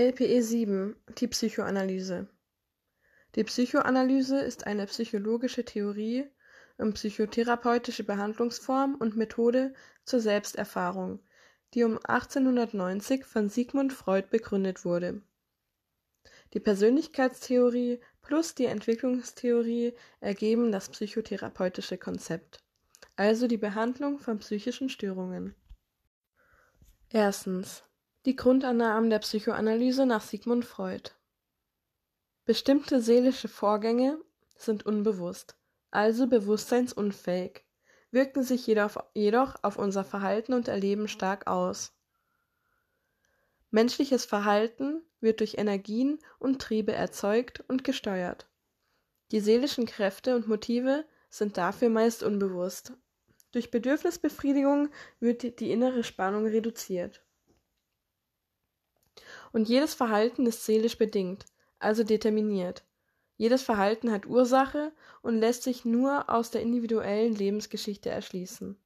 LPE 7 Die Psychoanalyse Die Psychoanalyse ist eine psychologische Theorie und psychotherapeutische Behandlungsform und Methode zur Selbsterfahrung, die um 1890 von Sigmund Freud begründet wurde. Die Persönlichkeitstheorie plus die Entwicklungstheorie ergeben das psychotherapeutische Konzept, also die Behandlung von psychischen Störungen. Erstens. Die Grundannahmen der Psychoanalyse nach Sigmund Freud. Bestimmte seelische Vorgänge sind unbewusst, also bewusstseinsunfähig, wirken sich jedoch, auf unser Verhalten und Erleben stark aus. Menschliches Verhalten wird durch Energien und Triebe erzeugt und gesteuert. Die seelischen Kräfte und Motive sind dafür meist unbewusst. Durch Bedürfnisbefriedigung wird die innere Spannung reduziert. Und jedes Verhalten ist seelisch bedingt, also determiniert. Jedes Verhalten hat Ursache und lässt sich nur aus der individuellen Lebensgeschichte erschließen.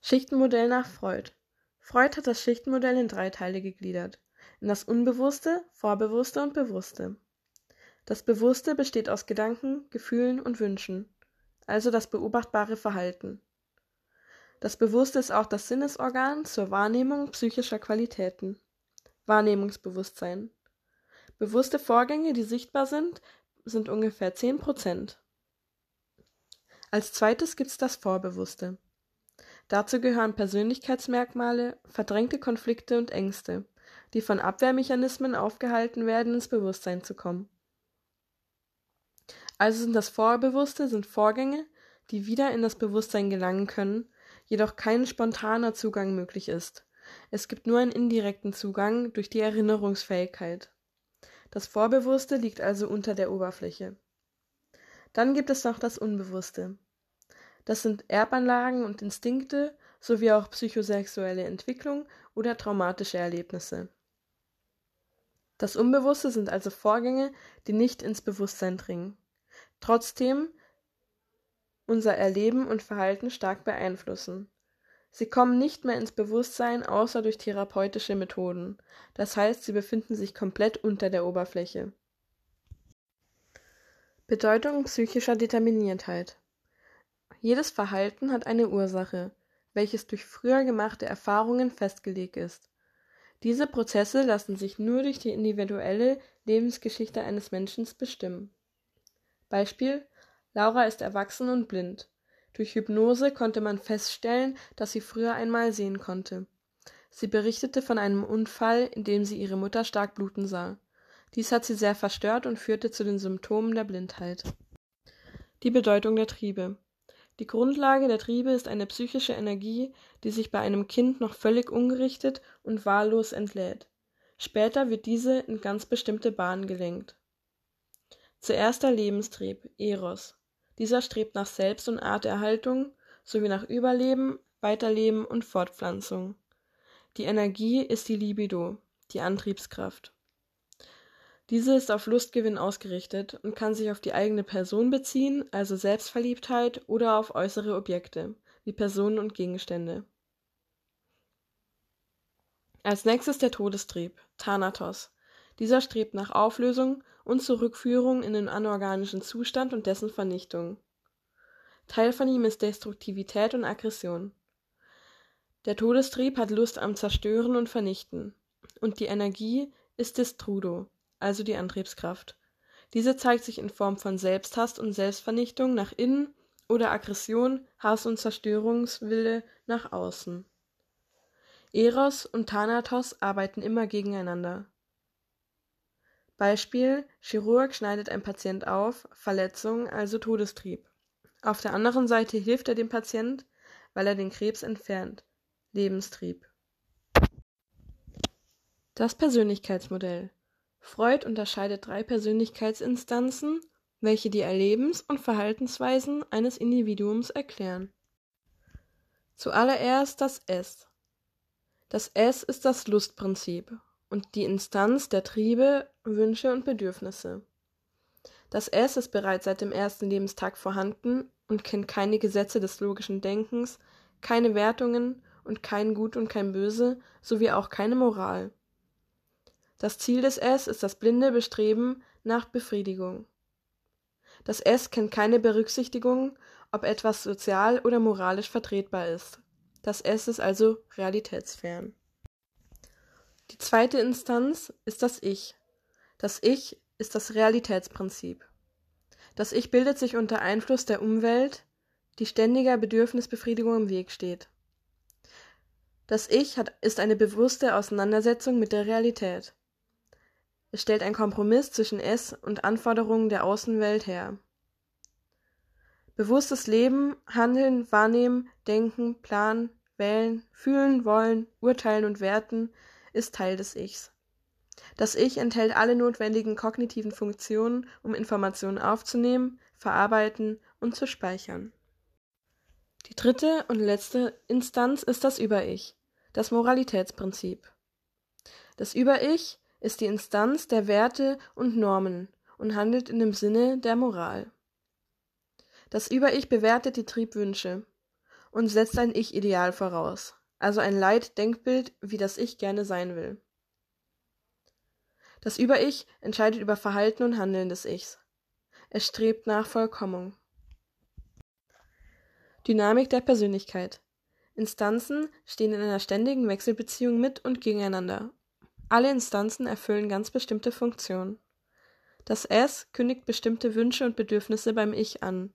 Schichtenmodell nach Freud. Freud hat das Schichtenmodell in drei Teile gegliedert. In das Unbewusste, Vorbewusste und Bewusste. Das Bewusste besteht aus Gedanken, Gefühlen und Wünschen, also das beobachtbare Verhalten. Das Bewusste ist auch das Sinnesorgan zur Wahrnehmung psychischer Qualitäten. Wahrnehmungsbewusstsein. Bewusste Vorgänge, die sichtbar sind, sind ungefähr 10 Prozent. Als zweites gibt es das Vorbewusste. Dazu gehören Persönlichkeitsmerkmale, verdrängte Konflikte und Ängste, die von Abwehrmechanismen aufgehalten werden, ins Bewusstsein zu kommen. Also sind das Vorbewusste sind Vorgänge, die wieder in das Bewusstsein gelangen können, jedoch kein spontaner Zugang möglich ist. Es gibt nur einen indirekten Zugang durch die Erinnerungsfähigkeit. Das Vorbewusste liegt also unter der Oberfläche. Dann gibt es noch das Unbewusste. Das sind Erbanlagen und Instinkte sowie auch psychosexuelle Entwicklung oder traumatische Erlebnisse. Das Unbewusste sind also Vorgänge, die nicht ins Bewusstsein dringen. Trotzdem unser Erleben und Verhalten stark beeinflussen. Sie kommen nicht mehr ins Bewusstsein außer durch therapeutische Methoden, das heißt, sie befinden sich komplett unter der Oberfläche. Bedeutung psychischer Determiniertheit Jedes Verhalten hat eine Ursache, welches durch früher gemachte Erfahrungen festgelegt ist. Diese Prozesse lassen sich nur durch die individuelle Lebensgeschichte eines Menschen bestimmen. Beispiel Laura ist erwachsen und blind. Durch Hypnose konnte man feststellen, dass sie früher einmal sehen konnte. Sie berichtete von einem Unfall, in dem sie ihre Mutter stark bluten sah. Dies hat sie sehr verstört und führte zu den Symptomen der Blindheit. Die Bedeutung der Triebe. Die Grundlage der Triebe ist eine psychische Energie, die sich bei einem Kind noch völlig ungerichtet und wahllos entlädt. Später wird diese in ganz bestimmte Bahnen gelenkt. Zuerst der Lebenstrieb, Eros. Dieser strebt nach Selbst- und Arterhaltung sowie nach Überleben, Weiterleben und Fortpflanzung. Die Energie ist die Libido, die Antriebskraft. Diese ist auf Lustgewinn ausgerichtet und kann sich auf die eigene Person beziehen, also Selbstverliebtheit, oder auf äußere Objekte, wie Personen und Gegenstände. Als nächstes der Todestrieb, Thanatos. Dieser strebt nach Auflösung und zur Rückführung in den anorganischen Zustand und dessen Vernichtung. Teil von ihm ist Destruktivität und Aggression. Der Todestrieb hat Lust am Zerstören und Vernichten, und die Energie ist Destrudo, also die Antriebskraft. Diese zeigt sich in Form von Selbsthass und Selbstvernichtung nach innen oder Aggression, Hass und Zerstörungswille nach außen. Eros und Thanatos arbeiten immer gegeneinander. Beispiel: Chirurg schneidet ein Patient auf, Verletzung, also Todestrieb. Auf der anderen Seite hilft er dem Patient, weil er den Krebs entfernt, Lebenstrieb. Das Persönlichkeitsmodell. Freud unterscheidet drei Persönlichkeitsinstanzen, welche die Erlebens- und Verhaltensweisen eines Individuums erklären. Zuallererst das S. Das S ist das Lustprinzip und die Instanz der Triebe, Wünsche und Bedürfnisse. Das S ist bereits seit dem ersten Lebenstag vorhanden und kennt keine Gesetze des logischen Denkens, keine Wertungen und kein Gut und kein Böse, sowie auch keine Moral. Das Ziel des Es ist das blinde Bestreben nach Befriedigung. Das Es kennt keine Berücksichtigung, ob etwas sozial oder moralisch vertretbar ist. Das Es ist also realitätsfern. Die zweite Instanz ist das Ich. Das Ich ist das Realitätsprinzip. Das Ich bildet sich unter Einfluss der Umwelt, die ständiger Bedürfnisbefriedigung im Weg steht. Das Ich hat, ist eine bewusste Auseinandersetzung mit der Realität. Es stellt einen Kompromiss zwischen Es und Anforderungen der Außenwelt her. Bewusstes Leben, Handeln, Wahrnehmen, Denken, Planen, Wählen, Fühlen, Wollen, Urteilen und Werten ist Teil des Ichs. Das Ich enthält alle notwendigen kognitiven Funktionen, um Informationen aufzunehmen, verarbeiten und zu speichern. Die dritte und letzte Instanz ist das Über-Ich, das Moralitätsprinzip. Das Über-Ich ist die Instanz der Werte und Normen und handelt in dem Sinne der Moral. Das Über-Ich bewertet die Triebwünsche und setzt ein Ich-Ideal voraus, also ein Leitdenkbild, wie das Ich gerne sein will. Das Über-Ich entscheidet über Verhalten und Handeln des Ichs. Es strebt nach Vollkommnung. Dynamik der Persönlichkeit. Instanzen stehen in einer ständigen Wechselbeziehung mit und gegeneinander. Alle Instanzen erfüllen ganz bestimmte Funktionen. Das Es kündigt bestimmte Wünsche und Bedürfnisse beim Ich an.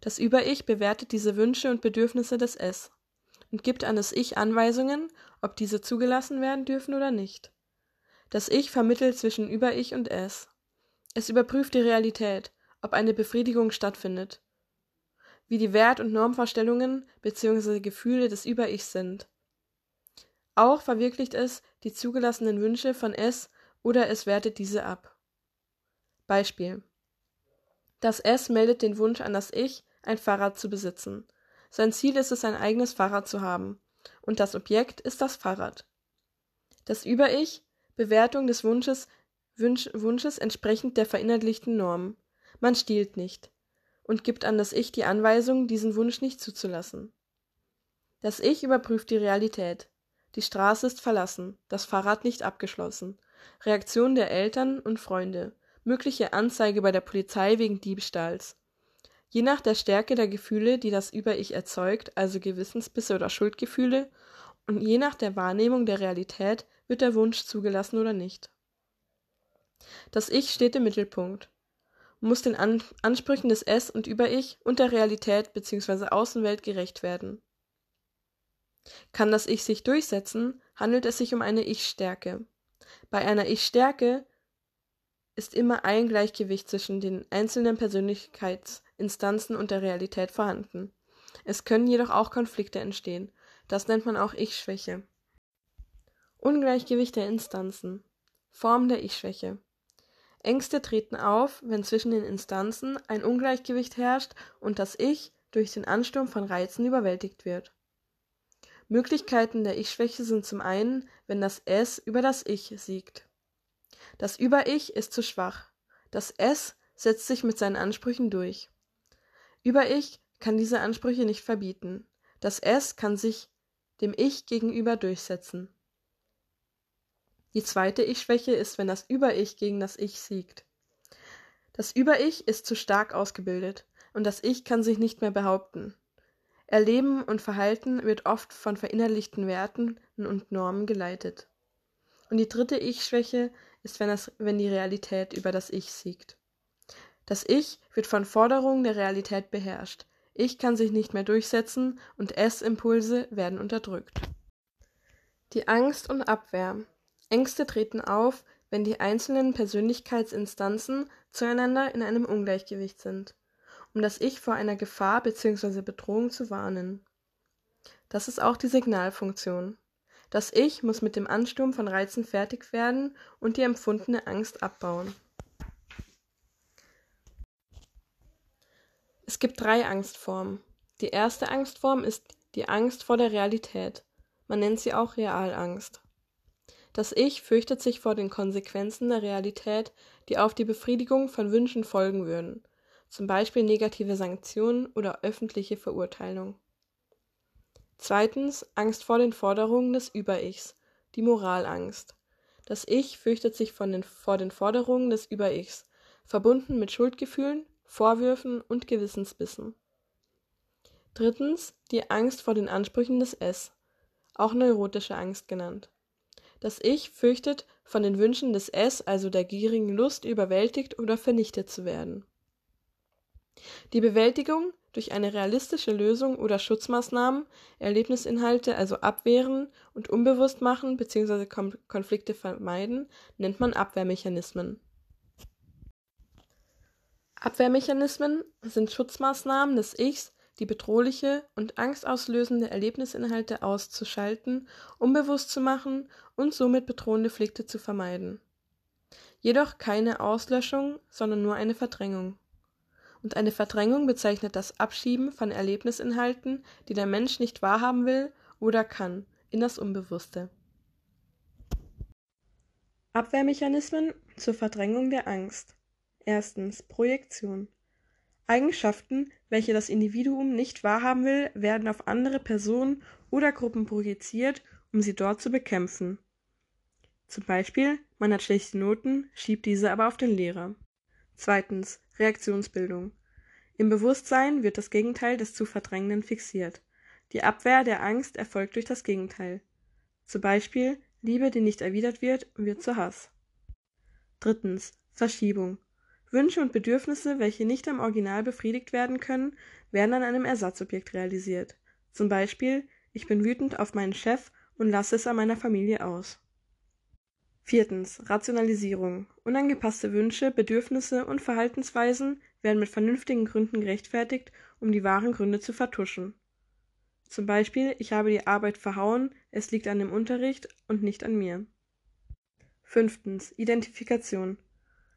Das Über-Ich bewertet diese Wünsche und Bedürfnisse des Es und gibt an das Ich Anweisungen, ob diese zugelassen werden dürfen oder nicht. Das Ich vermittelt zwischen Über-Ich und Es. Es überprüft die Realität, ob eine Befriedigung stattfindet, wie die Wert- und Normvorstellungen bzw. Gefühle des Über-Ichs sind. Auch verwirklicht es die zugelassenen Wünsche von Es oder es wertet diese ab. Beispiel. Das Es meldet den Wunsch an das Ich, ein Fahrrad zu besitzen. Sein Ziel ist es, ein eigenes Fahrrad zu haben. Und das Objekt ist das Fahrrad. Das Über-Ich, Bewertung des Wunsches, Wunsch, Wunsches entsprechend der verinnerlichten Norm. Man stiehlt nicht und gibt an das Ich die Anweisung, diesen Wunsch nicht zuzulassen. Das Ich überprüft die Realität. Die Straße ist verlassen, das Fahrrad nicht abgeschlossen. Reaktion der Eltern und Freunde. Mögliche Anzeige bei der Polizei wegen Diebstahls. Je nach der Stärke der Gefühle, die das Über-Ich erzeugt, also Gewissensbisse oder Schuldgefühle, und je nach der Wahrnehmung der Realität wird der Wunsch zugelassen oder nicht. Das Ich steht im Mittelpunkt muss den An Ansprüchen des Es und Über-Ich und der Realität bzw. Außenwelt gerecht werden. Kann das Ich sich durchsetzen, handelt es sich um eine Ich-Stärke. Bei einer Ich-Stärke ist immer ein Gleichgewicht zwischen den einzelnen Persönlichkeitsinstanzen und der Realität vorhanden. Es können jedoch auch Konflikte entstehen. Das nennt man auch Ich-Schwäche. Ungleichgewicht der Instanzen. Form der Ich-Schwäche. Ängste treten auf, wenn zwischen den Instanzen ein Ungleichgewicht herrscht und das Ich durch den Ansturm von Reizen überwältigt wird. Möglichkeiten der Ich-Schwäche sind zum einen, wenn das Es über das Ich siegt. Das Über-Ich ist zu schwach. Das Es setzt sich mit seinen Ansprüchen durch. Über-Ich kann diese Ansprüche nicht verbieten. Das Es kann sich dem Ich gegenüber durchsetzen. Die zweite Ich-Schwäche ist, wenn das Über-Ich gegen das Ich siegt. Das Über-Ich ist zu stark ausgebildet und das Ich kann sich nicht mehr behaupten. Erleben und Verhalten wird oft von verinnerlichten Werten und Normen geleitet. Und die dritte Ich-Schwäche ist, wenn, das, wenn die Realität über das Ich siegt. Das Ich wird von Forderungen der Realität beherrscht. Ich kann sich nicht mehr durchsetzen und Es-Impulse werden unterdrückt. Die Angst und Abwehr Ängste treten auf, wenn die einzelnen Persönlichkeitsinstanzen zueinander in einem Ungleichgewicht sind, um das Ich vor einer Gefahr bzw. Bedrohung zu warnen. Das ist auch die Signalfunktion. Das Ich muss mit dem Ansturm von Reizen fertig werden und die empfundene Angst abbauen. Es gibt drei Angstformen. Die erste Angstform ist die Angst vor der Realität. Man nennt sie auch Realangst. Das Ich fürchtet sich vor den Konsequenzen der Realität, die auf die Befriedigung von Wünschen folgen würden, zum Beispiel negative Sanktionen oder öffentliche Verurteilung. Zweitens Angst vor den Forderungen des Über-Ichs, die Moralangst. Das Ich fürchtet sich den, vor den Forderungen des Über-Ichs, verbunden mit Schuldgefühlen, Vorwürfen und Gewissensbissen. Drittens die Angst vor den Ansprüchen des Es, auch neurotische Angst genannt. Das Ich fürchtet, von den Wünschen des Es, also der gierigen Lust, überwältigt oder vernichtet zu werden. Die Bewältigung durch eine realistische Lösung oder Schutzmaßnahmen, Erlebnisinhalte also abwehren und unbewusst machen bzw. Konflikte vermeiden, nennt man Abwehrmechanismen. Abwehrmechanismen sind Schutzmaßnahmen des Ichs, die bedrohliche und angstauslösende Erlebnisinhalte auszuschalten, unbewusst zu machen und somit bedrohende Konflikte zu vermeiden. Jedoch keine Auslöschung, sondern nur eine Verdrängung. Und eine Verdrängung bezeichnet das Abschieben von Erlebnisinhalten, die der Mensch nicht wahrhaben will oder kann, in das Unbewusste. Abwehrmechanismen zur Verdrängung der Angst. Erstens Projektion. Eigenschaften, welche das Individuum nicht wahrhaben will, werden auf andere Personen oder Gruppen projiziert, um sie dort zu bekämpfen. Zum Beispiel, man hat schlechte Noten, schiebt diese aber auf den Lehrer. Zweitens, Reaktionsbildung. Im Bewusstsein wird das Gegenteil des zu Verdrängenden fixiert. Die Abwehr der Angst erfolgt durch das Gegenteil. Zum Beispiel, Liebe, die nicht erwidert wird, wird zu Hass. Drittens, Verschiebung. Wünsche und Bedürfnisse, welche nicht am Original befriedigt werden können, werden an einem Ersatzobjekt realisiert. Zum Beispiel, ich bin wütend auf meinen Chef und lasse es an meiner Familie aus. Viertens. Rationalisierung. Unangepasste Wünsche, Bedürfnisse und Verhaltensweisen werden mit vernünftigen Gründen gerechtfertigt, um die wahren Gründe zu vertuschen. Zum Beispiel, ich habe die Arbeit verhauen, es liegt an dem Unterricht und nicht an mir. Fünftens. Identifikation.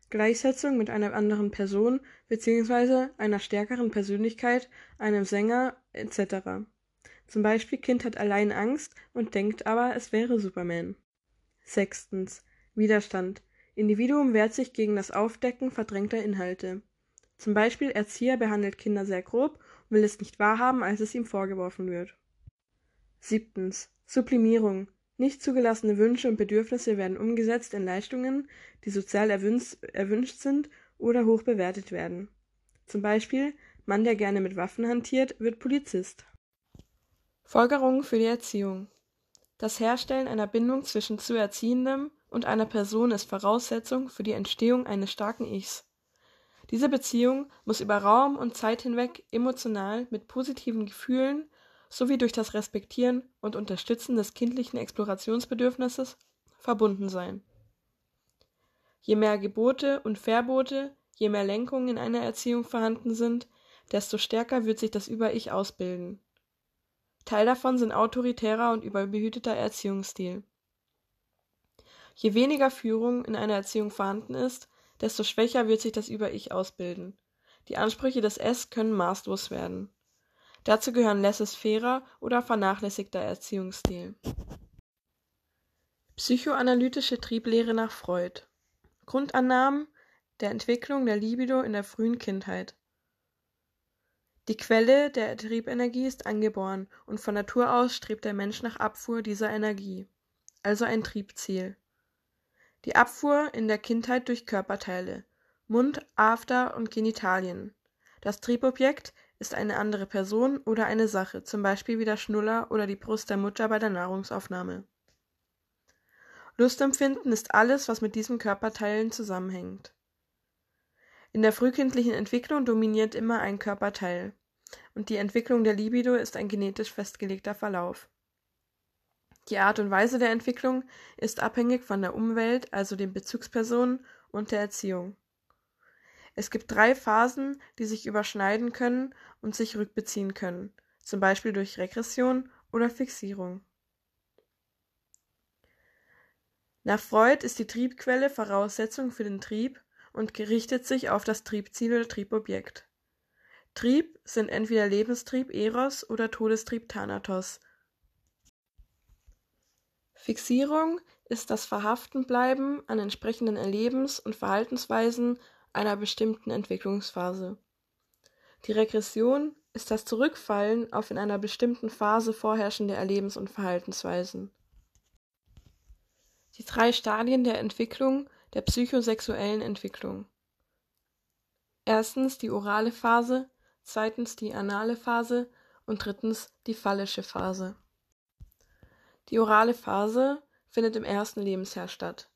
Gleichsetzung mit einer anderen Person bzw. einer stärkeren Persönlichkeit, einem Sänger etc. Zum Beispiel Kind hat allein Angst und denkt aber, es wäre Superman. Sechstens. Widerstand. Individuum wehrt sich gegen das Aufdecken verdrängter Inhalte. Zum Beispiel Erzieher behandelt Kinder sehr grob und will es nicht wahrhaben, als es ihm vorgeworfen wird. Siebtens. Sublimierung. Nicht zugelassene Wünsche und Bedürfnisse werden umgesetzt in Leistungen, die sozial erwünscht sind oder hoch bewertet werden. Zum Beispiel Mann, der gerne mit Waffen hantiert, wird Polizist. Folgerungen für die Erziehung. Das Herstellen einer Bindung zwischen zu Erziehendem und einer Person ist Voraussetzung für die Entstehung eines starken Ichs. Diese Beziehung muss über Raum und Zeit hinweg emotional mit positiven Gefühlen sowie durch das Respektieren und Unterstützen des kindlichen Explorationsbedürfnisses verbunden sein. Je mehr Gebote und Verbote, je mehr Lenkungen in einer Erziehung vorhanden sind, desto stärker wird sich das Über-Ich ausbilden. Teil davon sind autoritärer und überbehüteter Erziehungsstil. Je weniger Führung in einer Erziehung vorhanden ist, desto schwächer wird sich das Über-Ich ausbilden. Die Ansprüche des Es können maßlos werden. Dazu gehören laissez-faire oder vernachlässigter Erziehungsstil. Psychoanalytische Trieblehre nach Freud Grundannahmen der Entwicklung der Libido in der frühen Kindheit Die Quelle der Triebenergie ist angeboren und von Natur aus strebt der Mensch nach Abfuhr dieser Energie, also ein Triebziel. Die Abfuhr in der Kindheit durch Körperteile, Mund, After und Genitalien. Das Triebobjekt ist eine andere Person oder eine Sache, zum Beispiel wie der Schnuller oder die Brust der Mutter bei der Nahrungsaufnahme. Lustempfinden ist alles, was mit diesen Körperteilen zusammenhängt. In der frühkindlichen Entwicklung dominiert immer ein Körperteil, und die Entwicklung der Libido ist ein genetisch festgelegter Verlauf. Die Art und Weise der Entwicklung ist abhängig von der Umwelt, also den Bezugspersonen und der Erziehung. Es gibt drei Phasen, die sich überschneiden können und sich rückbeziehen können, zum Beispiel durch Regression oder Fixierung. Nach Freud ist die Triebquelle Voraussetzung für den Trieb und gerichtet sich auf das Triebziel oder Triebobjekt. Trieb sind entweder Lebenstrieb Eros oder Todestrieb Thanatos. Fixierung ist das Verhaftenbleiben an entsprechenden Erlebens- und Verhaltensweisen einer bestimmten Entwicklungsphase. Die Regression ist das Zurückfallen auf in einer bestimmten Phase vorherrschende Erlebens- und Verhaltensweisen. Die drei Stadien der Entwicklung der psychosexuellen Entwicklung. Erstens die orale Phase, zweitens die anale Phase und drittens die phallische Phase. Die orale Phase findet im ersten Lebensjahr statt.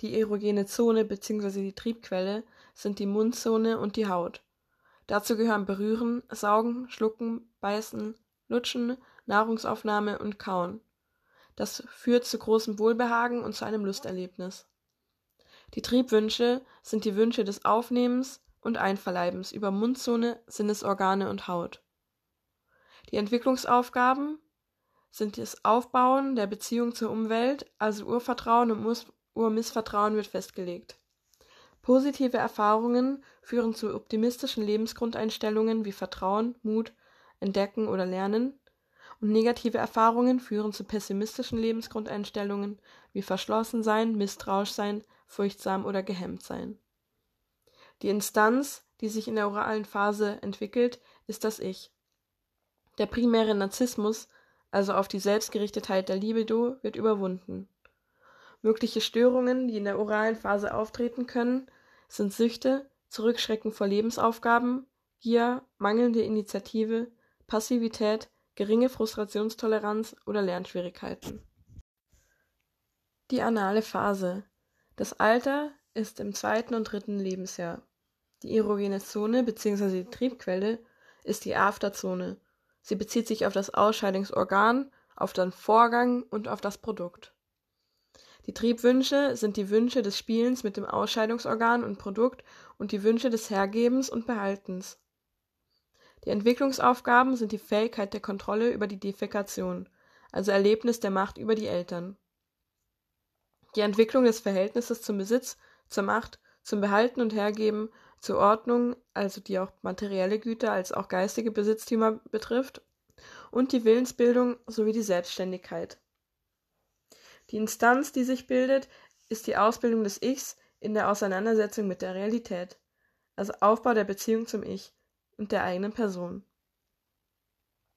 Die erogene Zone bzw. die Triebquelle sind die Mundzone und die Haut. Dazu gehören Berühren, Saugen, Schlucken, Beißen, Lutschen, Nahrungsaufnahme und Kauen. Das führt zu großem Wohlbehagen und zu einem Lusterlebnis. Die Triebwünsche sind die Wünsche des Aufnehmens und Einverleibens über Mundzone, Sinnesorgane und Haut. Die Entwicklungsaufgaben sind das Aufbauen der Beziehung zur Umwelt, also Urvertrauen und Urmissvertrauen wird festgelegt. Positive Erfahrungen führen zu optimistischen Lebensgrundeinstellungen wie Vertrauen, Mut, Entdecken oder Lernen, und negative Erfahrungen führen zu pessimistischen Lebensgrundeinstellungen wie Verschlossensein, Misstrauisch sein, furchtsam oder gehemmt sein. Die Instanz, die sich in der oralen Phase entwickelt, ist das Ich. Der primäre Narzissmus, also auf die Selbstgerichtetheit der Libido, wird überwunden. Mögliche Störungen, die in der oralen Phase auftreten können, sind Süchte, Zurückschrecken vor Lebensaufgaben, Gier, mangelnde Initiative, Passivität, geringe Frustrationstoleranz oder Lernschwierigkeiten. Die anale Phase. Das Alter ist im zweiten und dritten Lebensjahr. Die erogene Zone bzw. die Triebquelle ist die Afterzone. Sie bezieht sich auf das Ausscheidungsorgan, auf den Vorgang und auf das Produkt. Die Triebwünsche sind die Wünsche des Spielens mit dem Ausscheidungsorgan und Produkt und die Wünsche des Hergebens und Behaltens. Die Entwicklungsaufgaben sind die Fähigkeit der Kontrolle über die Defekation, also Erlebnis der Macht über die Eltern. Die Entwicklung des Verhältnisses zum Besitz, zur Macht, zum Behalten und Hergeben, zur Ordnung, also die auch materielle Güter als auch geistige Besitztümer betrifft, und die Willensbildung sowie die Selbstständigkeit. Die Instanz, die sich bildet, ist die Ausbildung des Ichs in der Auseinandersetzung mit der Realität, also Aufbau der Beziehung zum Ich und der eigenen Person.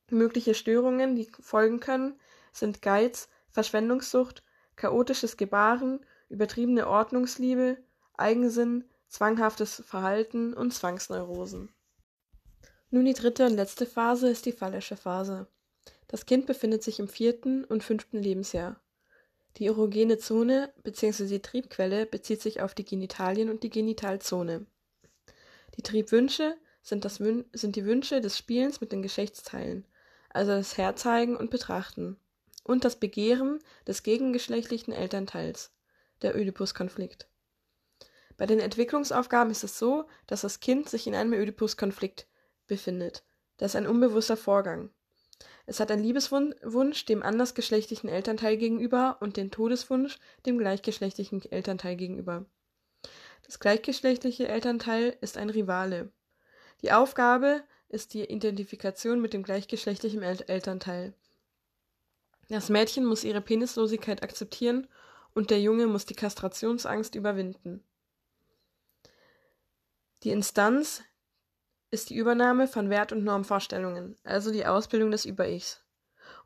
Mögliche Störungen, die folgen können, sind Geiz, Verschwendungssucht, chaotisches Gebaren, übertriebene Ordnungsliebe, Eigensinn, zwanghaftes Verhalten und Zwangsneurosen. Nun die dritte und letzte Phase ist die phallische Phase. Das Kind befindet sich im vierten und fünften Lebensjahr. Die erogene Zone bzw. die Triebquelle bezieht sich auf die Genitalien und die Genitalzone. Die Triebwünsche sind, das sind die Wünsche des Spielens mit den Geschlechtsteilen, also das Herzeigen und Betrachten, und das Begehren des gegengeschlechtlichen Elternteils, der Oedipus-Konflikt. Bei den Entwicklungsaufgaben ist es so, dass das Kind sich in einem Oedipus-Konflikt befindet. Das ist ein unbewusster Vorgang. Es hat einen Liebeswunsch dem andersgeschlechtlichen Elternteil gegenüber und den Todeswunsch dem gleichgeschlechtlichen Elternteil gegenüber. Das gleichgeschlechtliche Elternteil ist ein Rivale. Die Aufgabe ist die Identifikation mit dem gleichgeschlechtlichen El Elternteil. Das Mädchen muss ihre Penislosigkeit akzeptieren und der Junge muss die Kastrationsangst überwinden. Die Instanz, ist die Übernahme von Wert- und Normvorstellungen, also die Ausbildung des Über-Ichs.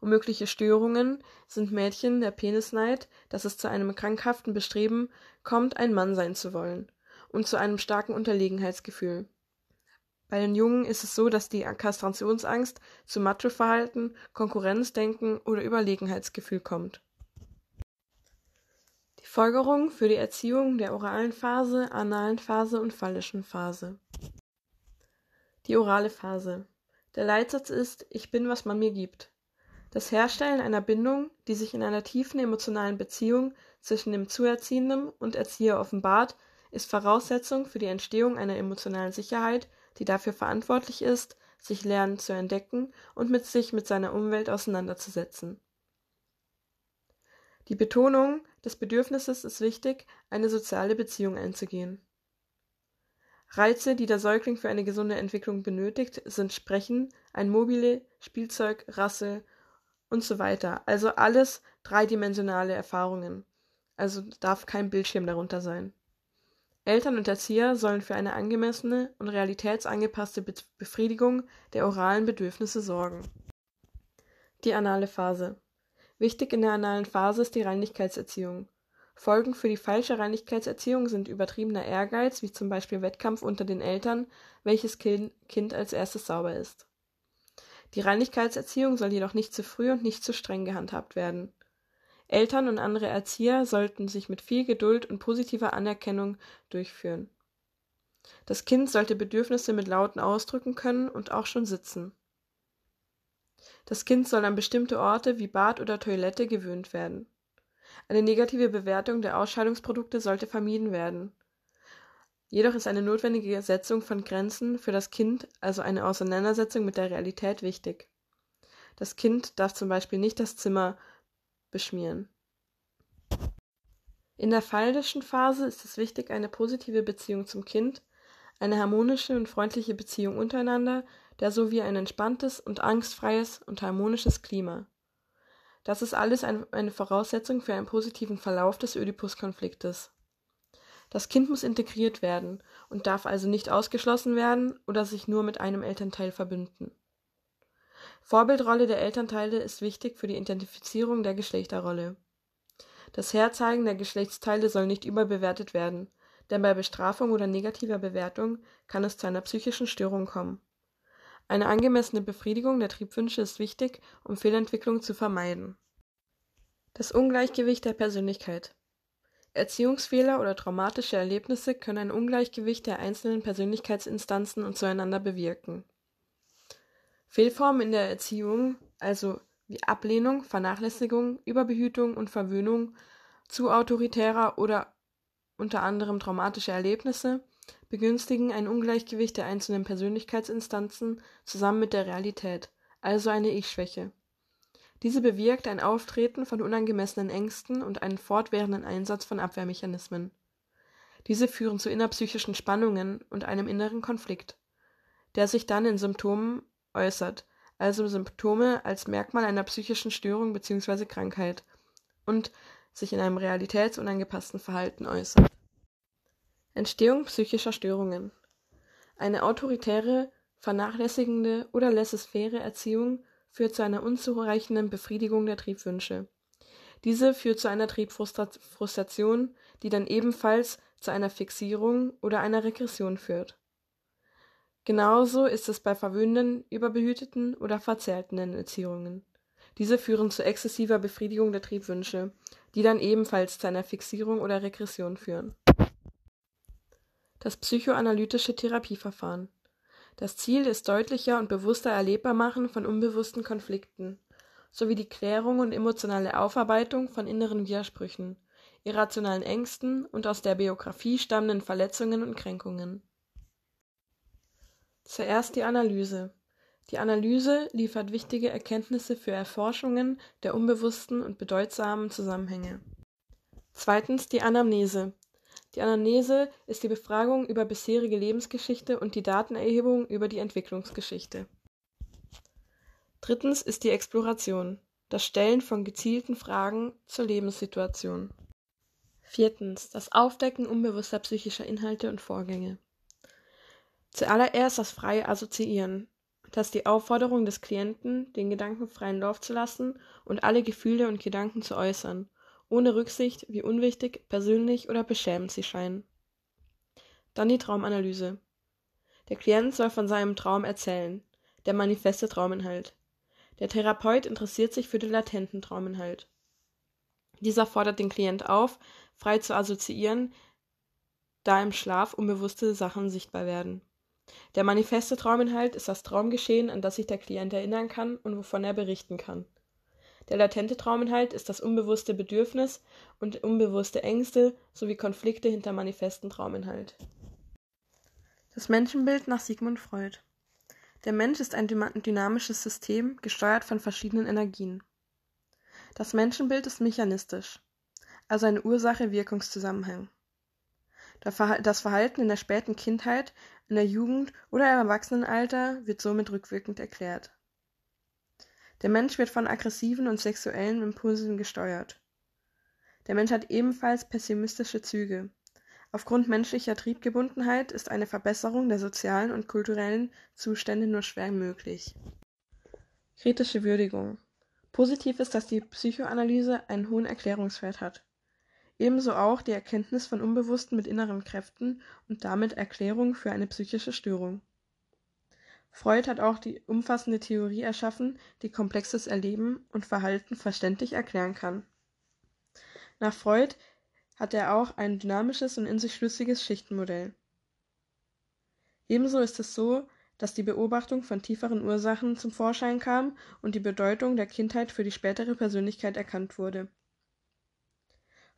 Und mögliche Störungen sind Mädchen der Penisneid, dass es zu einem krankhaften Bestreben kommt, ein Mann sein zu wollen, und zu einem starken Unterlegenheitsgefühl. Bei den Jungen ist es so, dass die Kastrationsangst zu Macho-Verhalten, Konkurrenzdenken oder Überlegenheitsgefühl kommt. Die Folgerung für die Erziehung der oralen Phase, analen Phase und phallischen Phase. Die orale Phase. Der Leitsatz ist Ich bin, was man mir gibt. Das Herstellen einer Bindung, die sich in einer tiefen emotionalen Beziehung zwischen dem Zuerziehenden und Erzieher offenbart, ist Voraussetzung für die Entstehung einer emotionalen Sicherheit, die dafür verantwortlich ist, sich lernen zu entdecken und mit sich mit seiner Umwelt auseinanderzusetzen. Die Betonung des Bedürfnisses ist wichtig, eine soziale Beziehung einzugehen. Reize, die der Säugling für eine gesunde Entwicklung benötigt, sind Sprechen, ein Mobile, Spielzeug, Rasse und so weiter. Also alles dreidimensionale Erfahrungen. Also darf kein Bildschirm darunter sein. Eltern und Erzieher sollen für eine angemessene und realitätsangepasste Befriedigung der oralen Bedürfnisse sorgen. Die anale Phase. Wichtig in der analen Phase ist die Reinlichkeitserziehung. Folgen für die falsche Reinlichkeitserziehung sind übertriebener Ehrgeiz, wie zum Beispiel Wettkampf unter den Eltern, welches Kind als erstes sauber ist. Die Reinlichkeitserziehung soll jedoch nicht zu früh und nicht zu streng gehandhabt werden. Eltern und andere Erzieher sollten sich mit viel Geduld und positiver Anerkennung durchführen. Das Kind sollte Bedürfnisse mit Lauten ausdrücken können und auch schon sitzen. Das Kind soll an bestimmte Orte wie Bad oder Toilette gewöhnt werden. Eine negative Bewertung der Ausscheidungsprodukte sollte vermieden werden. Jedoch ist eine notwendige Setzung von Grenzen für das Kind, also eine Auseinandersetzung mit der Realität, wichtig. Das Kind darf zum Beispiel nicht das Zimmer beschmieren. In der phallischen Phase ist es wichtig, eine positive Beziehung zum Kind, eine harmonische und freundliche Beziehung untereinander, der sowie ein entspanntes und angstfreies und harmonisches Klima. Das ist alles ein, eine Voraussetzung für einen positiven Verlauf des Ödipus-Konfliktes. Das Kind muss integriert werden und darf also nicht ausgeschlossen werden oder sich nur mit einem Elternteil verbünden. Vorbildrolle der Elternteile ist wichtig für die Identifizierung der Geschlechterrolle. Das Herzeigen der Geschlechtsteile soll nicht überbewertet werden, denn bei Bestrafung oder negativer Bewertung kann es zu einer psychischen Störung kommen. Eine angemessene Befriedigung der Triebwünsche ist wichtig, um Fehlentwicklung zu vermeiden. Das Ungleichgewicht der Persönlichkeit. Erziehungsfehler oder traumatische Erlebnisse können ein Ungleichgewicht der einzelnen Persönlichkeitsinstanzen und zueinander bewirken. Fehlformen in der Erziehung, also wie Ablehnung, Vernachlässigung, Überbehütung und Verwöhnung, zu autoritärer oder unter anderem traumatische Erlebnisse, begünstigen ein Ungleichgewicht der einzelnen Persönlichkeitsinstanzen zusammen mit der Realität, also eine Ich-Schwäche. Diese bewirkt ein Auftreten von unangemessenen Ängsten und einen fortwährenden Einsatz von Abwehrmechanismen. Diese führen zu innerpsychischen Spannungen und einem inneren Konflikt, der sich dann in Symptomen äußert, also Symptome als Merkmal einer psychischen Störung bzw. Krankheit und sich in einem realitätsunangepassten Verhalten äußert. Entstehung psychischer Störungen. Eine autoritäre, vernachlässigende oder laissez-faire Erziehung führt zu einer unzureichenden Befriedigung der Triebwünsche. Diese führt zu einer Triebfrustration, die dann ebenfalls zu einer Fixierung oder einer Regression führt. Genauso ist es bei verwöhnenden, überbehüteten oder verzerrten Erziehungen. Diese führen zu exzessiver Befriedigung der Triebwünsche, die dann ebenfalls zu einer Fixierung oder Regression führen. Das psychoanalytische Therapieverfahren. Das Ziel ist deutlicher und bewusster Erlebbarmachen von unbewussten Konflikten sowie die Klärung und emotionale Aufarbeitung von inneren Widersprüchen, irrationalen Ängsten und aus der Biografie stammenden Verletzungen und Kränkungen. Zuerst die Analyse. Die Analyse liefert wichtige Erkenntnisse für Erforschungen der unbewussten und bedeutsamen Zusammenhänge. Zweitens die Anamnese. Die Anamnese ist die Befragung über bisherige Lebensgeschichte und die Datenerhebung über die Entwicklungsgeschichte. Drittens ist die Exploration, das Stellen von gezielten Fragen zur Lebenssituation. Viertens das Aufdecken unbewusster psychischer Inhalte und Vorgänge. Zuallererst das freie Assoziieren, das die Aufforderung des Klienten, den Gedanken freien Lauf zu lassen und alle Gefühle und Gedanken zu äußern, ohne Rücksicht, wie unwichtig, persönlich oder beschämend sie scheinen. Dann die Traumanalyse. Der Klient soll von seinem Traum erzählen, der manifeste Trauminhalt. Der Therapeut interessiert sich für den latenten Trauminhalt. Dieser fordert den Klient auf, frei zu assoziieren, da im Schlaf unbewusste Sachen sichtbar werden. Der manifeste Trauminhalt ist das Traumgeschehen, an das sich der Klient erinnern kann und wovon er berichten kann. Der latente Trauminhalt ist das unbewusste Bedürfnis und unbewusste Ängste sowie Konflikte hinter manifesten Trauminhalt. Das Menschenbild nach Sigmund Freud. Der Mensch ist ein dynamisches System, gesteuert von verschiedenen Energien. Das Menschenbild ist mechanistisch, also ein Ursache-Wirkungszusammenhang. Das Verhalten in der späten Kindheit, in der Jugend oder im Erwachsenenalter wird somit rückwirkend erklärt. Der Mensch wird von aggressiven und sexuellen Impulsen gesteuert. Der Mensch hat ebenfalls pessimistische Züge, Aufgrund menschlicher Triebgebundenheit ist eine Verbesserung der sozialen und kulturellen Zustände nur schwer möglich. Kritische Würdigung Positiv ist, dass die Psychoanalyse einen hohen Erklärungswert hat. Ebenso auch die Erkenntnis von Unbewussten mit inneren Kräften und damit Erklärung für eine psychische Störung. Freud hat auch die umfassende Theorie erschaffen, die komplexes Erleben und Verhalten verständlich erklären kann. Nach Freud hat er auch ein dynamisches und in sich schlüssiges Schichtenmodell. Ebenso ist es so, dass die Beobachtung von tieferen Ursachen zum Vorschein kam und die Bedeutung der Kindheit für die spätere Persönlichkeit erkannt wurde.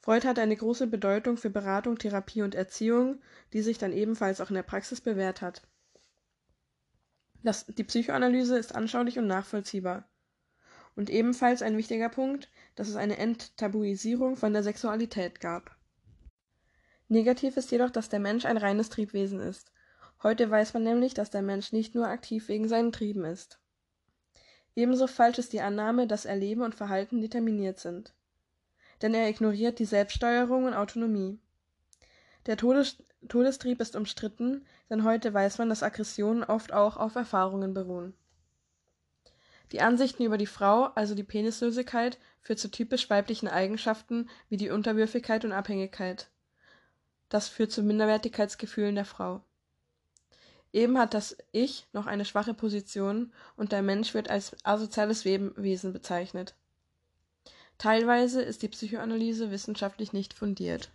Freud hatte eine große Bedeutung für Beratung, Therapie und Erziehung, die sich dann ebenfalls auch in der Praxis bewährt hat. Das, die Psychoanalyse ist anschaulich und nachvollziehbar. Und ebenfalls ein wichtiger Punkt, dass es eine Enttabuisierung von der Sexualität gab. Negativ ist jedoch, dass der Mensch ein reines Triebwesen ist Heute weiß man nämlich, dass der Mensch nicht nur aktiv wegen seinen Trieben ist. Ebenso falsch ist die Annahme, dass Erleben und Verhalten determiniert sind. Denn er ignoriert die Selbststeuerung und Autonomie. Der Todes Todestrieb ist umstritten, denn heute weiß man, dass Aggressionen oft auch auf Erfahrungen beruhen. Die Ansichten über die Frau, also die Penislosigkeit, führt zu typisch weiblichen Eigenschaften wie die Unterwürfigkeit und Abhängigkeit. Das führt zu Minderwertigkeitsgefühlen der Frau. Eben hat das Ich noch eine schwache Position und der Mensch wird als asoziales Wesen bezeichnet. Teilweise ist die Psychoanalyse wissenschaftlich nicht fundiert